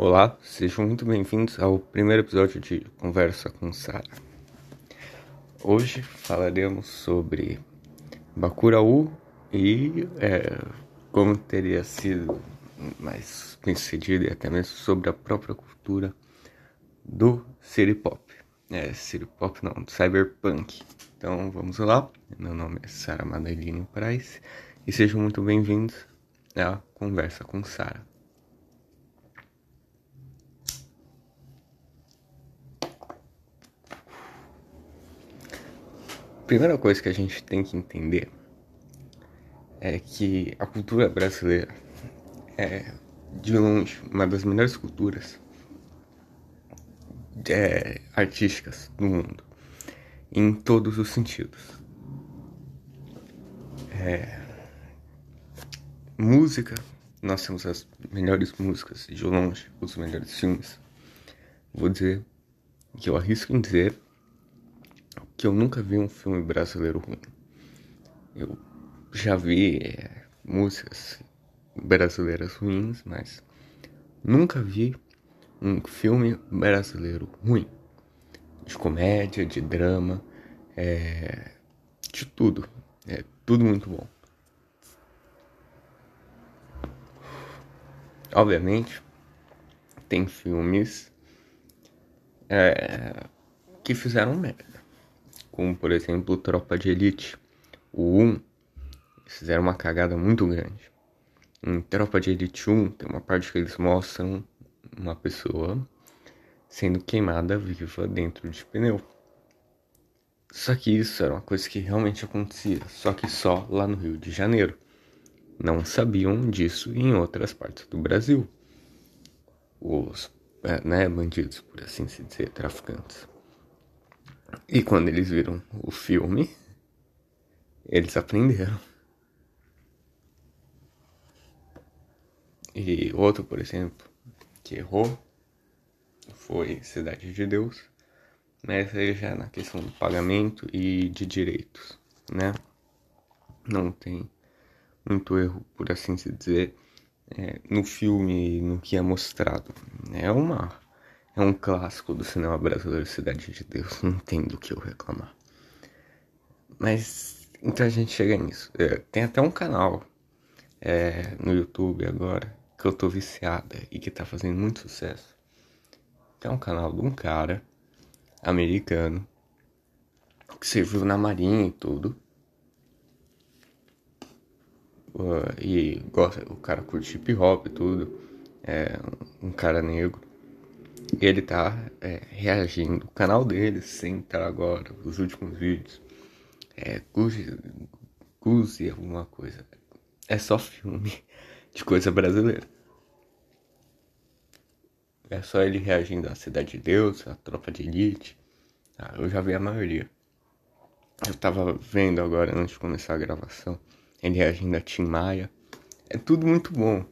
Olá, sejam muito bem-vindos ao primeiro episódio de Conversa com Sara. Hoje falaremos sobre Bakuraú e é, como teria sido mais bem sucedido e até mesmo sobre a própria cultura do City Pop. É, City Pop não, Cyberpunk. Então vamos lá, meu nome é Sara Madeline Price e sejam muito bem-vindos à Conversa com Sara. Primeira coisa que a gente tem que entender é que a cultura brasileira é, de longe, uma das melhores culturas é, artísticas do mundo, em todos os sentidos. É, música, nós temos as melhores músicas, de longe, os melhores filmes. Vou dizer que eu arrisco em dizer que eu nunca vi um filme brasileiro ruim. Eu já vi é, músicas brasileiras ruins, mas nunca vi um filme brasileiro ruim. De comédia, de drama, é, de tudo. É tudo muito bom. Obviamente, tem filmes é, que fizeram merda como por exemplo Tropa de Elite. O 1, fizeram uma cagada muito grande. Em Tropa de Elite 1 tem uma parte que eles mostram uma pessoa sendo queimada viva dentro de pneu. Só que isso era uma coisa que realmente acontecia, só que só lá no Rio de Janeiro. Não sabiam disso em outras partes do Brasil. Os é, né, bandidos, por assim se dizer, traficantes. E quando eles viram o filme, eles aprenderam. E outro, por exemplo, que errou foi Cidade de Deus, mas aí já na questão do pagamento e de direitos, né? Não tem muito erro, por assim se dizer, é, no filme, no que é mostrado. É uma é um clássico do cinema brasileiro, Cidade de Deus. Não tem do que eu reclamar. Mas então a gente chega nisso. É, tem até um canal é, no YouTube agora que eu tô viciada e que tá fazendo muito sucesso. É um canal de um cara americano que serviu na marinha e tudo. Uh, e gosta, o cara curte hip hop e tudo. É um cara negro. Ele tá é, reagindo. O canal dele sempre agora, os últimos vídeos. É Guzi alguma coisa. É só filme de coisa brasileira. É só ele reagindo à Cidade de Deus, à Tropa de Elite. Ah, eu já vi a maioria. Eu tava vendo agora antes de começar a gravação. Ele reagindo a Tim Maia. É tudo muito bom.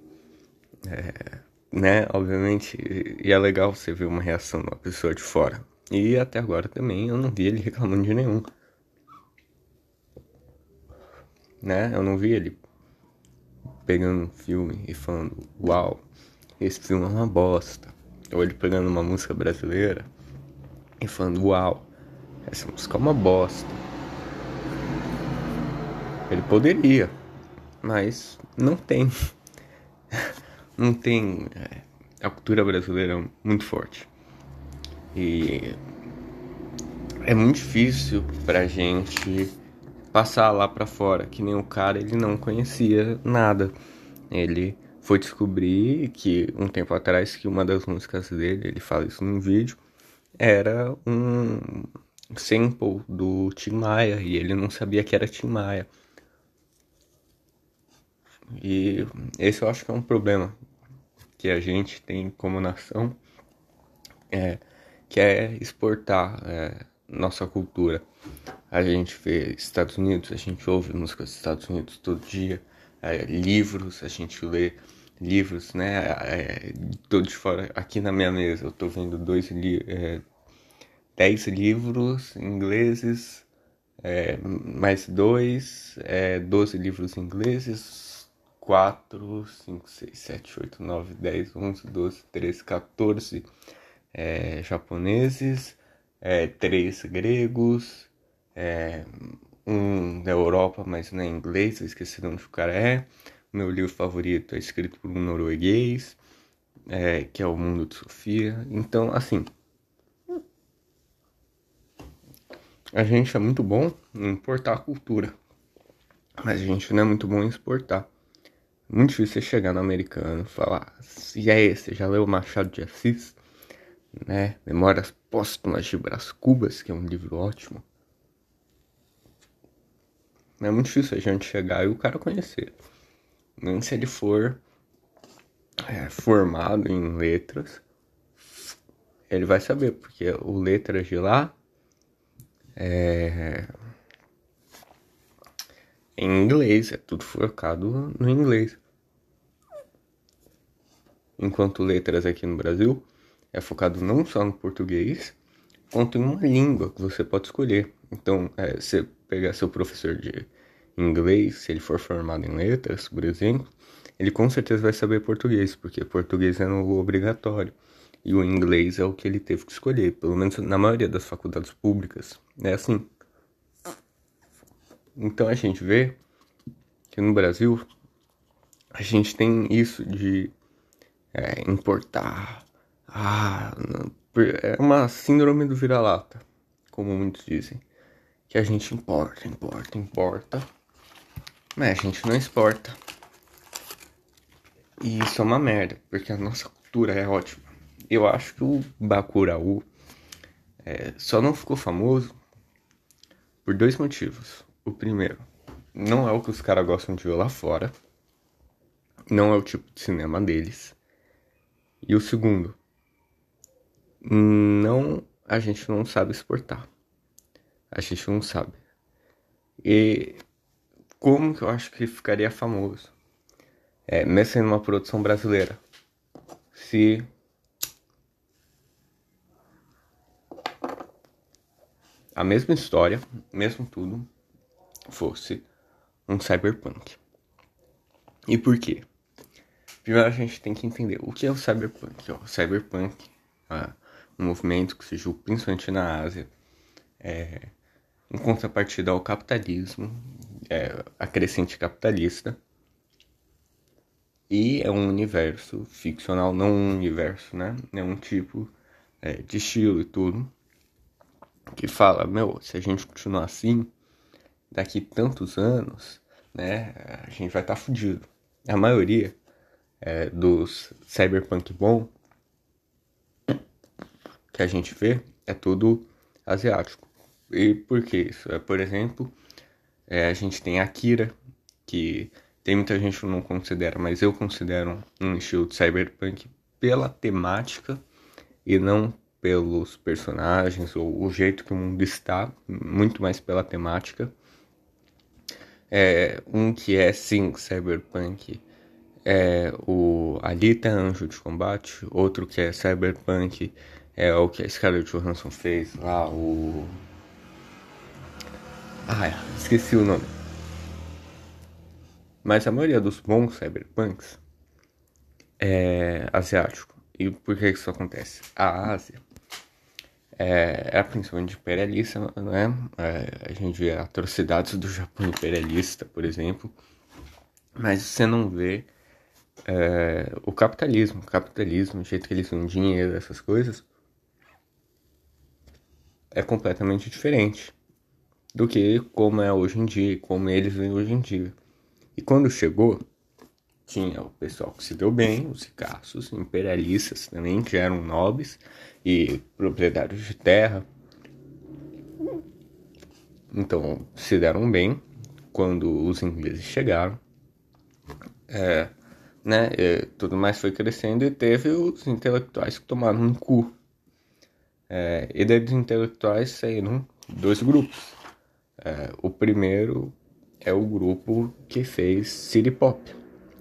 É, né? Obviamente, e é legal você ver uma reação de uma pessoa de fora. E até agora também eu não vi ele reclamando de nenhum. Né? Eu não vi ele pegando um filme e falando, uau, esse filme é uma bosta. Ou ele pegando uma música brasileira e falando, uau, essa música é uma bosta. Ele poderia, mas não tem. Não tem. É, a cultura brasileira é muito forte. E é muito difícil pra gente passar lá pra fora, que nem o cara, ele não conhecia nada. Ele foi descobrir que um tempo atrás que uma das músicas dele, ele fala isso num vídeo, era um sample do Tim Maia e ele não sabia que era Tim Maia. E esse eu acho que é um problema que a gente tem como nação, é, que é exportar é, nossa cultura. A gente vê Estados Unidos, a gente ouve músicas dos Estados Unidos todo dia, é, livros, a gente lê livros, né? É, tô de fora, aqui na minha mesa eu tô vendo dois li é, dez livros ingleses, é, mais dois, é, doze livros ingleses, 4, 5, 6, 7, 8, 9, 10, 11, 12, 13, 14 é, japoneses, é, 3 gregos, é, um da Europa, mas não é inglês, eu esqueci de onde o cara é. Meu livro favorito é escrito por um norueguês, é, que é O Mundo de Sofia. Então, assim, a gente é muito bom em importar a cultura, mas a gente não é muito bom em exportar. Muito difícil você chegar no americano e falar, e aí, você já leu Machado de Assis? Né? Memórias Póstumas de Brás Cubas, que é um livro ótimo. É muito difícil a gente chegar e o cara conhecer. Nem se ele for é, formado em letras, ele vai saber, porque o letras de lá é em inglês, é tudo focado no inglês. Enquanto letras aqui no Brasil é focado não só no português, quanto em uma língua que você pode escolher. Então, é, você pegar seu professor de inglês, se ele for formado em letras, por exemplo, ele com certeza vai saber português, porque português é no obrigatório. E o inglês é o que ele teve que escolher, pelo menos na maioria das faculdades públicas. É assim. Então a gente vê que no Brasil a gente tem isso de é, importar. Ah, é uma síndrome do vira-lata, como muitos dizem. Que a gente importa, importa, importa. Mas a gente não exporta. E isso é uma merda, porque a nossa cultura é ótima. Eu acho que o Bacurau é, só não ficou famoso por dois motivos. O primeiro, não é o que os caras gostam de ver lá fora. Não é o tipo de cinema deles. E o segundo, não, a gente não sabe exportar. A gente não sabe. E como que eu acho que ficaria famoso? É, mesmo sendo uma produção brasileira. Se a mesma história, mesmo tudo, fosse um cyberpunk. E por quê? Primeiro a gente tem que entender o que é o cyberpunk. O cyberpunk é um movimento que surgiu principalmente na Ásia, é, em contrapartida ao capitalismo, é, a crescente capitalista, e é um universo ficcional, não um universo, né? É um tipo é, de estilo e tudo, que fala, meu, se a gente continuar assim, daqui tantos anos, né, a gente vai estar tá fudido. A maioria é, dos cyberpunk bom que a gente vê é tudo asiático. E por que isso? É, por exemplo, é, a gente tem Akira, que tem muita gente que não considera, mas eu considero um estilo de cyberpunk pela temática e não pelos personagens ou o jeito que o mundo está, muito mais pela temática. É, um que é sim cyberpunk é o Alita Anjo de Combate, outro que é cyberpunk é o que a Scarlett Johansson fez lá, o... Ah, esqueci o nome. Mas a maioria dos bons cyberpunks é asiático. E por que isso acontece? A Ásia é, é principalmente imperialista, não é? é? A gente vê atrocidades do Japão imperialista, por exemplo, mas você não vê é, o capitalismo, o capitalismo, o jeito que eles usam dinheiro, essas coisas, é completamente diferente do que como é hoje em dia, como eles vêm hoje em dia. E quando chegou, tinha o pessoal que se deu bem, os ricaços, imperialistas também, que eram nobres e proprietários de terra. Então se deram bem quando os ingleses chegaram. É, né, e tudo mais foi crescendo e teve os intelectuais que tomaram um cu. É, e dos intelectuais saíram dois grupos. É, o primeiro é o grupo que fez City Pop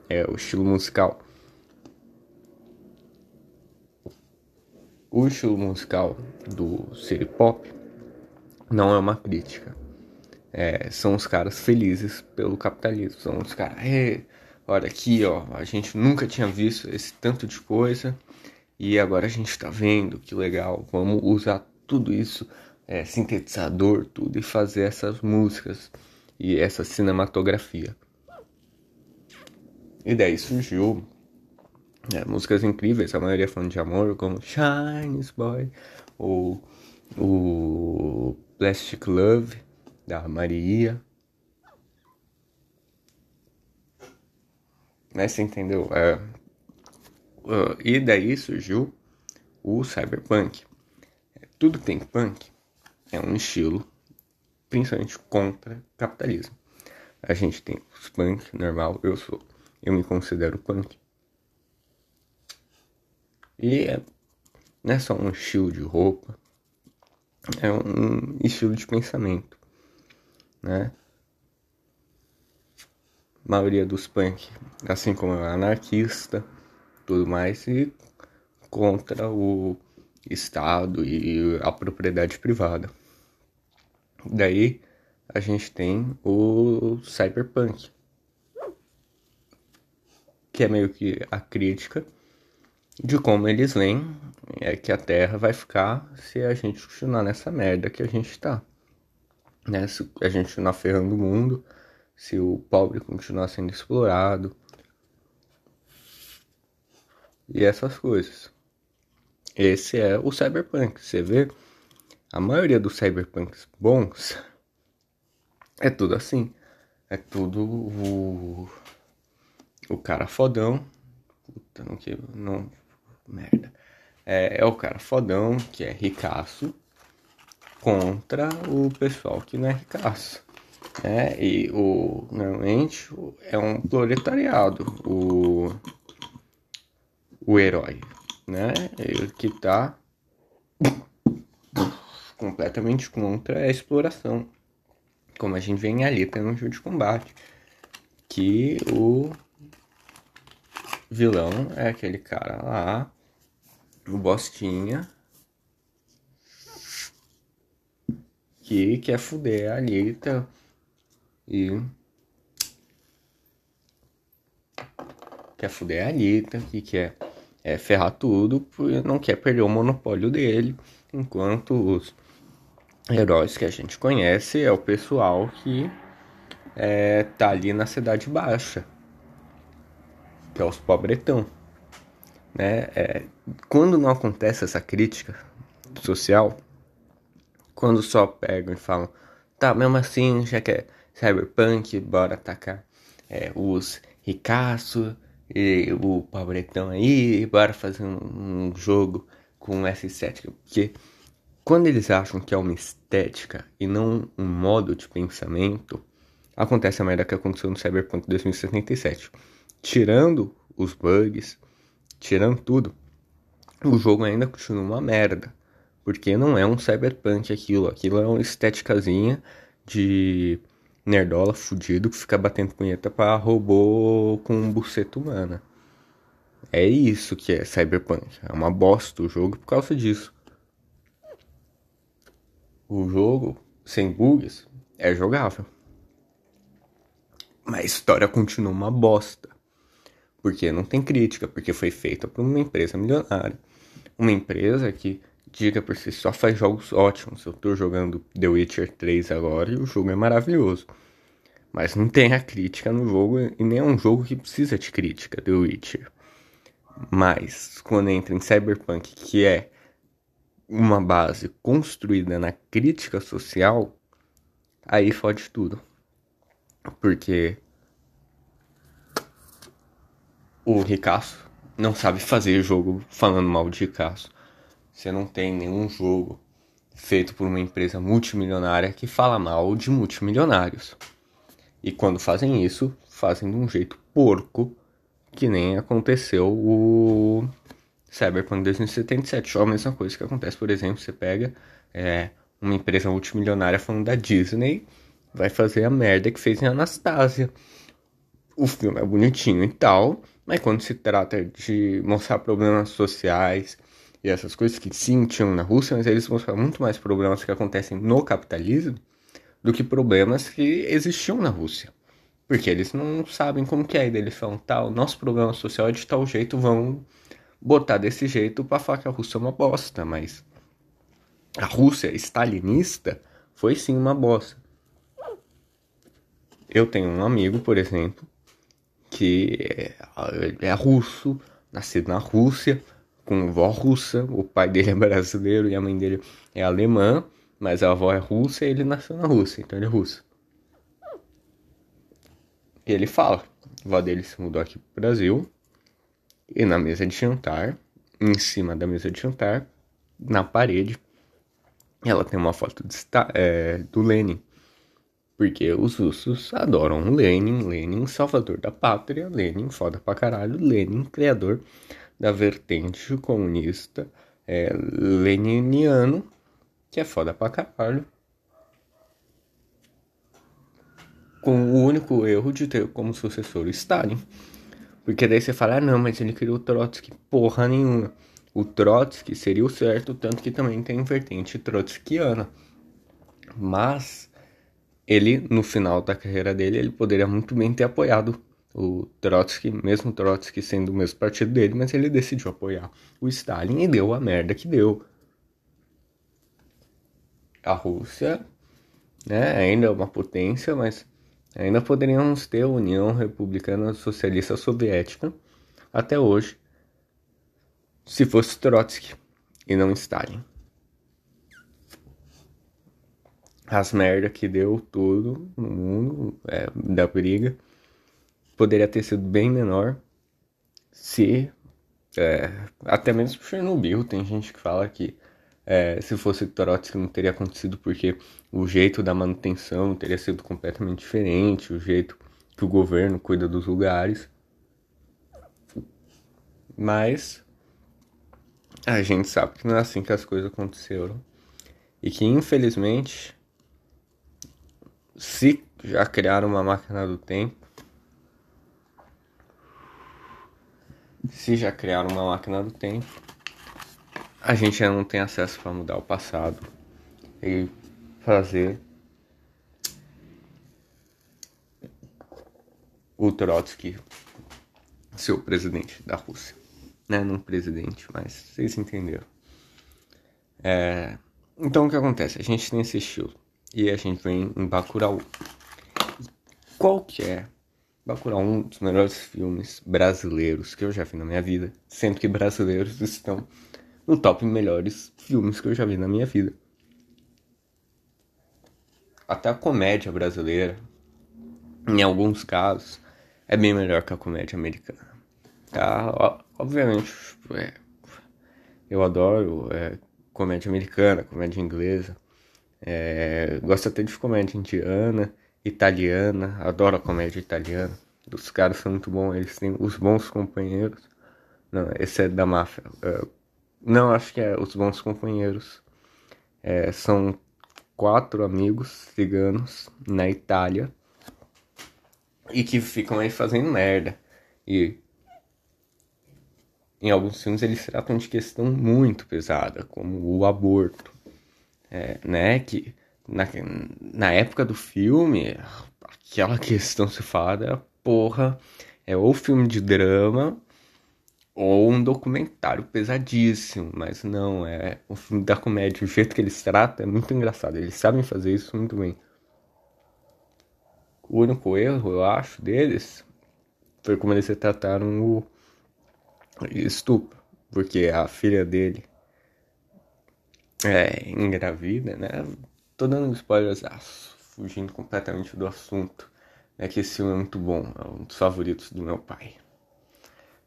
é o estilo musical. O estilo musical do city pop não é uma crítica. É, são os caras felizes pelo capitalismo. São os caras, olha aqui, ó, a gente nunca tinha visto esse tanto de coisa e agora a gente tá vendo, que legal, vamos usar tudo isso, é, sintetizador, tudo, e fazer essas músicas e essa cinematografia. E daí surgiu é, músicas incríveis, a maioria falando de amor, como Shines Boy, ou o Plastic Love, da Maria. Né, você entendeu? É, uh, e daí surgiu o cyberpunk. Tudo que tem punk é um estilo, principalmente contra capitalismo. A gente tem os punk normal, eu sou, eu me considero punk. E é, não é só um estilo de roupa, é um estilo de pensamento, né? A maioria dos punk, assim como é anarquista, tudo mais, e contra o Estado e a propriedade privada. Daí a gente tem o cyberpunk, que é meio que a crítica de como eles leem é que a Terra vai ficar se a gente continuar nessa merda que a gente tá. Né? Se a gente continuar ferrando o mundo, se o pobre continuar sendo explorado. E essas coisas. Esse é o cyberpunk. Você vê, a maioria dos cyberpunks bons é tudo assim. É tudo o, cara fodão. Puta, não, que, não merda. É, é o cara fodão, que é ricaço, contra o pessoal que não é ricaço. É, e o, normalmente é um proletariado, o, o herói, né? Ele que tá completamente contra a exploração. Como a gente vê em Alita no jogo de combate. Que o vilão é aquele cara lá o Bostinha. Que quer fuder a Anitta e. Quer fuder a Anitta, que quer é, ferrar tudo, não quer perder o monopólio dele, enquanto os heróis que a gente conhece é o pessoal que é, tá ali na cidade baixa, que é os pobretão né? É, quando não acontece essa crítica social, quando só pegam e falam, tá, mesmo assim, já que é cyberpunk, bora atacar é, os ricaços e o pobretão aí, bora fazer um, um jogo com essa estética, porque quando eles acham que é uma estética e não um modo de pensamento, acontece a merda que aconteceu no Cyberpunk 2077. Tirando os bugs, tirando tudo, o jogo ainda continua uma merda. Porque não é um cyberpunk aquilo. Aquilo é uma estéticazinha de nerdola fudido que fica batendo punheta pra robô com buceta humana. É isso que é cyberpunk. É uma bosta o jogo por causa disso. O jogo, sem bugs, é jogável. Mas a história continua uma bosta porque não tem crítica, porque foi feita por uma empresa milionária. Uma empresa que, diga por si só, faz jogos ótimos. Eu tô jogando The Witcher 3 agora e o jogo é maravilhoso. Mas não tem a crítica no jogo e nem é um jogo que precisa de crítica, The Witcher. Mas quando entra em Cyberpunk, que é uma base construída na crítica social, aí fode tudo. Porque o Ricasso não sabe fazer jogo falando mal de Ricasso. Você não tem nenhum jogo feito por uma empresa multimilionária que fala mal de multimilionários. E quando fazem isso, fazem de um jeito porco, que nem aconteceu o Cyberpunk 2077. Ou a mesma coisa que acontece, por exemplo, você pega é, uma empresa multimilionária falando da Disney, vai fazer a merda que fez em Anastasia. O filme é bonitinho e tal, mas quando se trata de mostrar problemas sociais e essas coisas que sim tinham na Rússia, mas eles mostram muito mais problemas que acontecem no capitalismo do que problemas que existiam na Rússia. Porque eles não sabem como que é. E eles falam, tá, o nosso programa social é de tal jeito, vão botar desse jeito pra falar que a Rússia é uma bosta. Mas a Rússia stalinista foi sim uma bosta. Eu tenho um amigo, por exemplo, que é, é russo, nascido na Rússia, com vó russa. O pai dele é brasileiro e a mãe dele é alemã, mas a avó é russa e ele nasceu na Rússia, então ele é russo. E ele fala, a avó dele se mudou aqui pro Brasil e na mesa de jantar, em cima da mesa de jantar, na parede, ela tem uma foto de, é, do Lenin. Porque os russos adoram Lenin, Lenin, salvador da pátria, Lenin, foda pra caralho, Lenin, criador da vertente comunista é, leniniano, que é foda pra caralho. Com o único erro de ter como sucessor Stalin. Porque daí você fala, ah não, mas ele criou o Trotsky. Porra nenhuma. O Trotsky seria o certo, tanto que também tem vertente trotskiana. Mas ele, no final da carreira dele, ele poderia muito bem ter apoiado o Trotsky, mesmo Trotsky sendo o mesmo partido dele, mas ele decidiu apoiar o Stalin e deu a merda que deu. A Rússia, né, ainda é uma potência, mas ainda poderíamos ter a União Republicana Socialista Soviética até hoje, se fosse Trotsky e não Stalin. As merda que deu tudo no mundo é, da briga poderia ter sido bem menor se é, até mesmo Chernobyl tem gente que fala que é, se fosse Trotsky não teria acontecido porque o jeito da manutenção teria sido completamente diferente, o jeito que o governo cuida dos lugares. Mas a gente sabe que não é assim que as coisas aconteceram. E que infelizmente, se já criaram uma máquina do tempo, se já criaram uma máquina do tempo, a gente ainda não tem acesso para mudar o passado e fazer o Trotsky ser o presidente da Rússia. Né? Não presidente, mas vocês entenderam. É... Então o que acontece? A gente tem esse estilo e a gente vem em Bacurau. Qual que é Bacurau, um dos melhores filmes brasileiros que eu já vi na minha vida, sendo que brasileiros estão no top melhores filmes que eu já vi na minha vida. Até a comédia brasileira, em alguns casos, é bem melhor que a comédia americana. Tá? Obviamente, é, eu adoro é, comédia americana, comédia inglesa. É, gosto até de comédia indiana italiana, adoro a comédia italiana. Os caras são muito bons, eles têm os bons companheiros. Não, esse é da máfia. Uh, não, acho que é os bons companheiros. É, são quatro amigos ciganos na Itália e que ficam aí fazendo merda. E em alguns filmes eles tratam de questão muito pesada, como o aborto, é, né? Que na, na época do filme, aquela questão se fala, porra, é ou filme de drama ou um documentário pesadíssimo, mas não, é um filme da comédia. O jeito que eles tratam é muito engraçado, eles sabem fazer isso muito bem. O único erro, eu acho, deles foi como eles trataram o estupro, porque a filha dele é engravida, né? Tô dando spoilers, ah, fugindo completamente do assunto. É que esse filme é muito bom, é um dos favoritos do meu pai.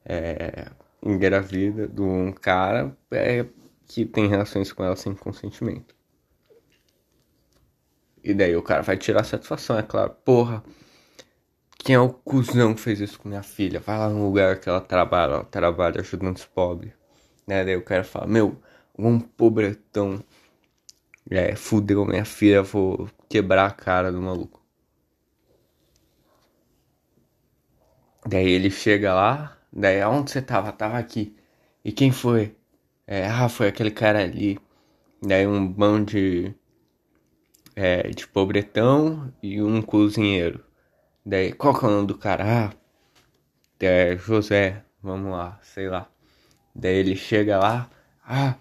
É, engravida de um cara é, que tem relações com ela sem consentimento. E daí o cara vai tirar satisfação, é claro. Porra, quem é o cuzão que fez isso com minha filha? Vai lá no lugar que ela trabalha, ela trabalha ajudando os pobres. Né? Daí o cara fala, meu, um pobretão é, fudeu minha filha, vou quebrar a cara do maluco. Daí ele chega lá, daí aonde você tava? Tava aqui. E quem foi? É, ah, foi aquele cara ali. Daí um bando de, é, de pobretão e um cozinheiro. Daí, qual que é o nome do cara? Ah, é José, vamos lá, sei lá. Daí ele chega lá, ah,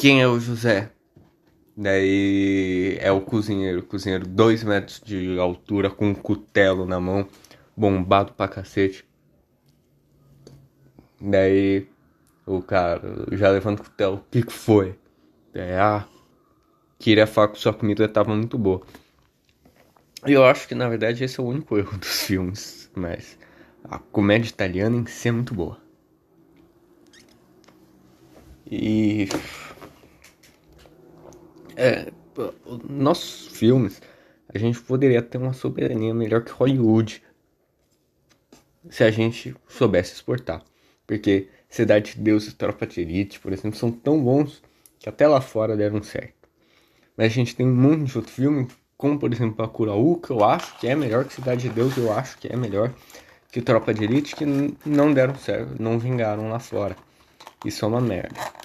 quem é o José? Daí é o cozinheiro, cozinheiro dois metros de altura com um cutelo na mão, bombado pra cacete. Daí o cara já levanta o cutelo, o que que foi? Daí, ah, queria falar que sua comida tava muito boa. Eu acho que na verdade esse é o único erro dos filmes, mas a comédia italiana em si é muito boa. E é, nossos filmes, a gente poderia ter uma soberania melhor que Hollywood se a gente soubesse exportar. Porque Cidade de Deus e Tropa de Elite, por exemplo, são tão bons que até lá fora deram certo. Mas a gente tem um monte de outro filme, como por exemplo Bacurau, que eu acho que é melhor que Cidade de Deus, eu acho que é melhor que Tropa de Elite, que não deram certo, não vingaram lá fora. Isso é uma merda.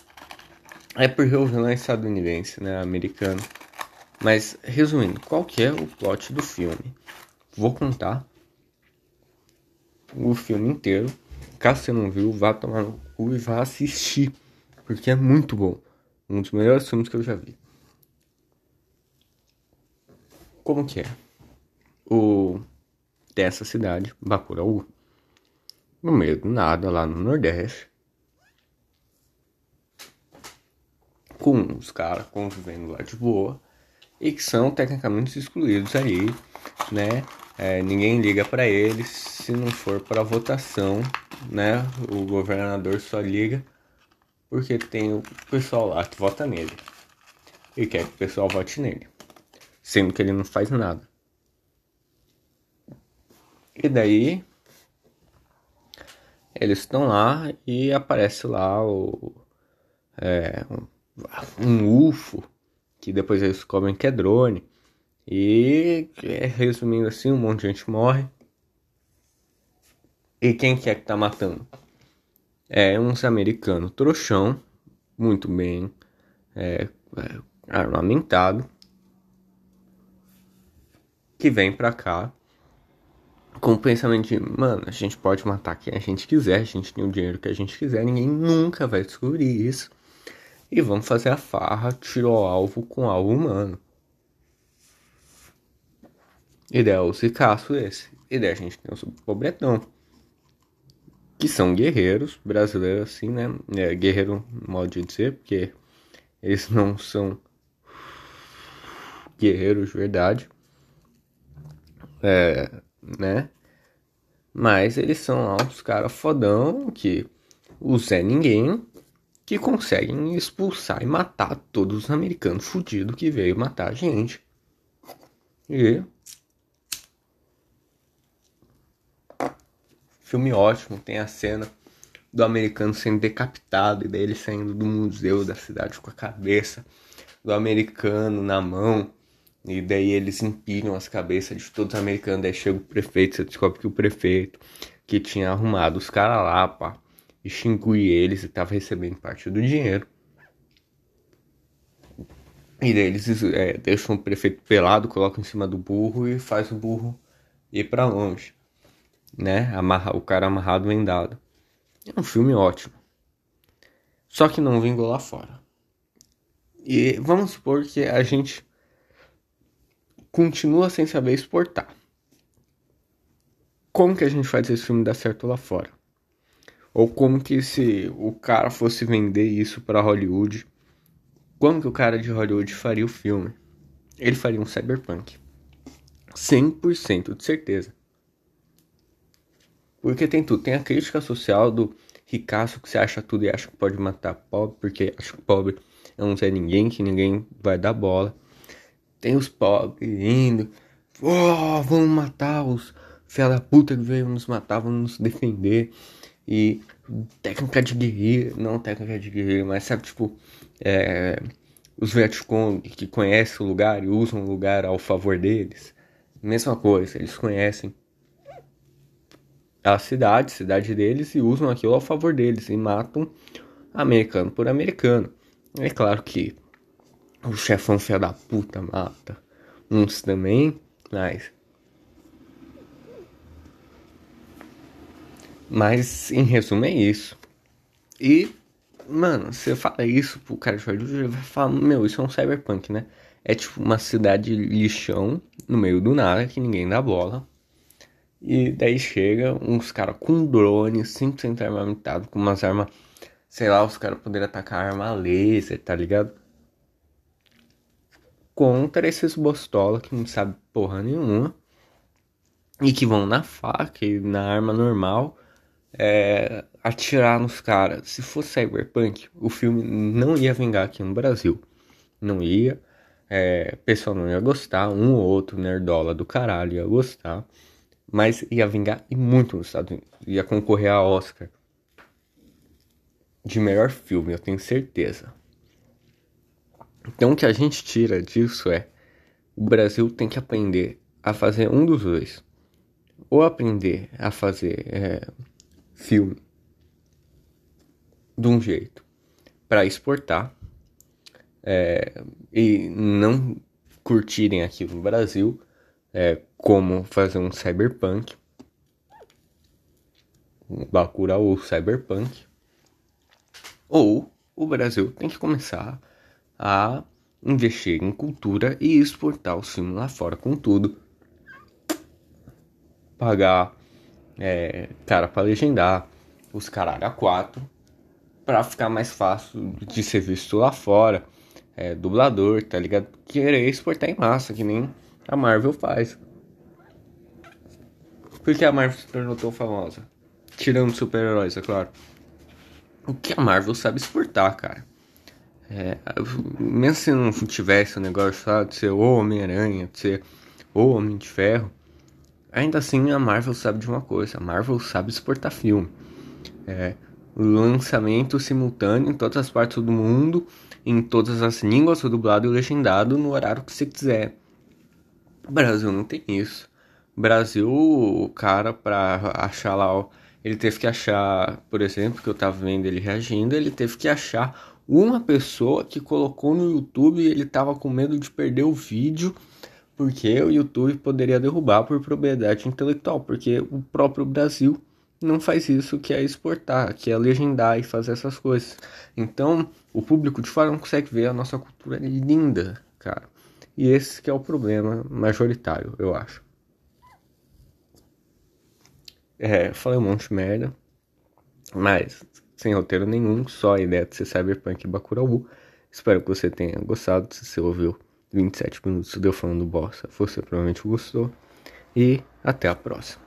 É porque o vilão é estadunidense, né? Americano. Mas, resumindo, qual que é o plot do filme? Vou contar o filme inteiro. Caso você não viu, vá tomar no cu e vá assistir. Porque é muito bom. Um dos melhores filmes que eu já vi. Como que é? O dessa cidade, Bacurau, no meio do nada, lá no Nordeste, com os caras convivendo lá de boa e que são tecnicamente excluídos ali, né? É, ninguém liga para eles se não for para votação, né? O governador só liga porque tem o pessoal lá que vota nele e quer que o pessoal vote nele, sendo que ele não faz nada. E daí eles estão lá e aparece lá o é, UFO, que depois eles descobrem que é drone. E resumindo assim, um monte de gente morre. E quem que é que tá matando? É uns americanos trouxão, muito bem é, é, armamentado, que vem pra cá com o pensamento de, mano, a gente pode matar quem a gente quiser, a gente tem o dinheiro que a gente quiser, ninguém nunca vai descobrir isso e vamos fazer a farra tiro ao alvo com alvo humano. Ideia é o Cicaço esse. Ideia a gente tem o Pobretão. Que são guerreiros brasileiros, assim, né? É, guerreiro, modo de dizer, porque eles não são guerreiros de verdade. É, né? Mas eles são lá uns caras fodão que o Zé Ninguém que conseguem expulsar e matar todos os americanos fudidos que veio matar a gente. E. Filme ótimo, tem a cena do americano sendo decapitado e dele saindo do museu da cidade com a cabeça do americano na mão. E daí eles empilham as cabeças de todos os americanos. Daí chega o prefeito, você descobre que o prefeito que tinha arrumado os caras lá, pá, extinguir eles e estava recebendo parte do dinheiro. E daí eles é, deixam o prefeito pelado, colocam em cima do burro e faz o burro ir para longe. Né? Amarra, o cara amarrado vendado. É um filme ótimo. Só que não vingou lá fora. E vamos supor que a gente continua sem saber exportar. Como que a gente faz esse filme dar certo lá fora? Ou como que se o cara fosse vender isso para Hollywood, como que o cara de Hollywood faria o filme? Ele faria um cyberpunk. 100% de certeza. Porque tem tudo. Tem a crítica social do ricaço que você acha tudo e acha que pode matar pobre, porque acha que pobre é um Zé Ninguém, que ninguém vai dar bola. Tem os pobres indo, oh, vamos matar os da puta que veio nos matar, vamos nos defender e técnica de guerrilha, não técnica de guerrilha, mas sabe, tipo, é, os Vietcong que conhecem o lugar e usam o lugar ao favor deles. Mesma coisa, eles conhecem a cidade, cidade deles e usam aquilo ao favor deles e matam americano por americano. É claro que o chefão filho da puta mata uns também, mas Mas, em resumo, é isso. E, mano, você fala isso pro cara de Hollywood, ele vai falar, meu, isso é um cyberpunk, né? É tipo uma cidade lixão no meio do nada que ninguém dá bola. E daí chega uns caras com drone, 100% armamentado, com umas armas, sei lá, os caras poderiam atacar arma laser, tá ligado? Contra esses bostola que não sabe porra nenhuma e que vão na faca e na arma normal é, atirar nos caras. Se fosse Cyberpunk, o filme não ia vingar aqui no Brasil. Não ia. É, pessoal não ia gostar, um ou outro nerdola do caralho ia gostar, mas ia vingar e muito nos Estados Unidos. Ia concorrer a Oscar de melhor filme, eu tenho certeza. Então o que a gente tira disso é o Brasil tem que aprender a fazer um dos dois. Ou aprender a fazer é, filme de um jeito. Para exportar é, e não curtirem aqui no Brasil, é, como fazer um cyberpunk, um Bacurau ou cyberpunk, ou o Brasil tem que começar a investir em cultura e exportar o filme lá fora com tudo. Pagar é, cara para legendar, os caralho a quatro, para ficar mais fácil de ser visto lá fora. É, dublador, tá ligado? Querer exportar em massa, que nem a Marvel faz. Por que a Marvel se tornou tão famosa? Tirando super-heróis, é claro. O que a Marvel sabe exportar, cara. É, mesmo se não tivesse o negócio sabe, de ser Homem-Aranha, de ser Homem de Ferro, ainda assim a Marvel sabe de uma coisa: a Marvel sabe exportar filme. É, lançamento simultâneo em todas as partes do mundo, em todas as línguas, dublado e legendado no horário que você quiser. O Brasil não tem isso. O Brasil, o cara, pra achar lá, ele teve que achar, por exemplo, que eu tava vendo ele reagindo, ele teve que achar uma pessoa que colocou no YouTube e ele estava com medo de perder o vídeo porque o YouTube poderia derrubar por propriedade intelectual, porque o próprio Brasil não faz isso, que é exportar, que é legendar e fazer essas coisas. Então, o público de fora não consegue ver a nossa cultura linda, cara. E esse que é o problema majoritário, eu acho. É, falei um monte de merda, mas sem roteiro nenhum, só a ideia de ser Cyberpunk e Bacurau. Espero que você tenha gostado. Se você ouviu 27 minutos de eu falando bosta, você provavelmente gostou. E até a próxima.